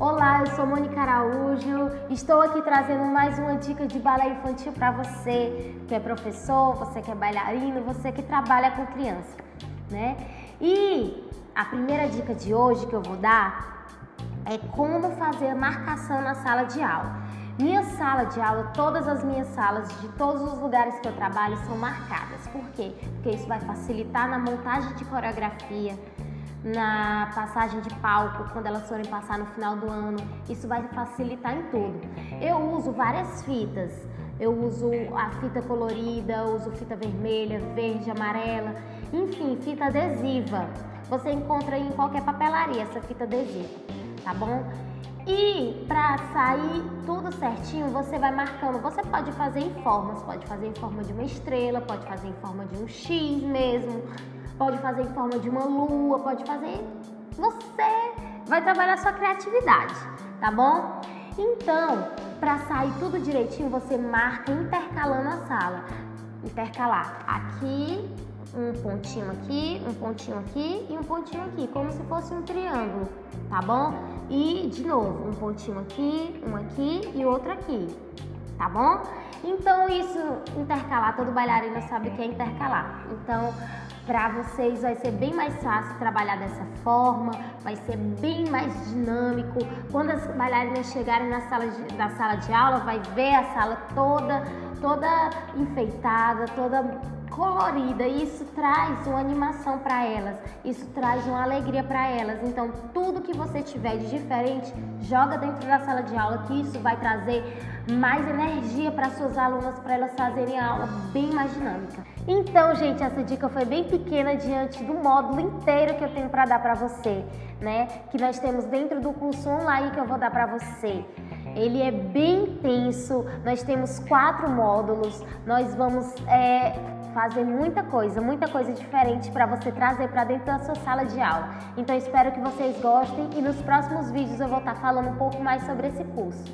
Olá, eu sou Mônica Araújo. Estou aqui trazendo mais uma dica de balé infantil para você que é professor, você que é bailarino, você que trabalha com criança, né? E a primeira dica de hoje que eu vou dar é como fazer marcação na sala de aula. Minha sala de aula, todas as minhas salas de todos os lugares que eu trabalho são marcadas. Por quê? Porque isso vai facilitar na montagem de coreografia, na passagem de palco, quando elas forem passar no final do ano. Isso vai facilitar em tudo. Eu uso várias fitas. Eu uso a fita colorida, uso fita vermelha, verde, amarela, enfim, fita adesiva. Você encontra em qualquer papelaria essa fita adesiva, tá bom? E para sair tudo certinho, você vai marcando. Você pode fazer em formas, pode fazer em forma de uma estrela, pode fazer em forma de um X mesmo, pode fazer em forma de uma lua, pode fazer. Você vai trabalhar sua criatividade, tá bom? Então, para sair tudo direitinho, você marca intercalando a sala. Intercalar aqui, um pontinho aqui, um pontinho aqui e um pontinho aqui, como se fosse um triângulo, tá bom? E de novo, um pontinho aqui, um aqui e outro aqui, tá bom? Então isso intercalar, todo bailarino sabe o que é intercalar. Então para vocês vai ser bem mais fácil trabalhar dessa forma, vai ser bem mais dinâmico. Quando as bailarinas chegarem na sala de, na sala de aula, vai ver a sala toda, toda enfeitada, toda colorida. E isso traz uma animação para elas, isso traz uma alegria para elas. Então, tudo que você tiver de diferente, joga dentro da sala de aula, que isso vai trazer mais energia para suas alunas, para elas fazerem a aula bem mais dinâmica. Então, gente, essa dica foi bem pequena diante do módulo inteiro que eu tenho para dar para você, né? Que nós temos dentro do curso online que eu vou dar para você. Ele é bem intenso, nós temos quatro módulos, nós vamos é, fazer muita coisa, muita coisa diferente para você trazer para dentro da sua sala de aula. Então espero que vocês gostem e nos próximos vídeos eu vou estar falando um pouco mais sobre esse curso.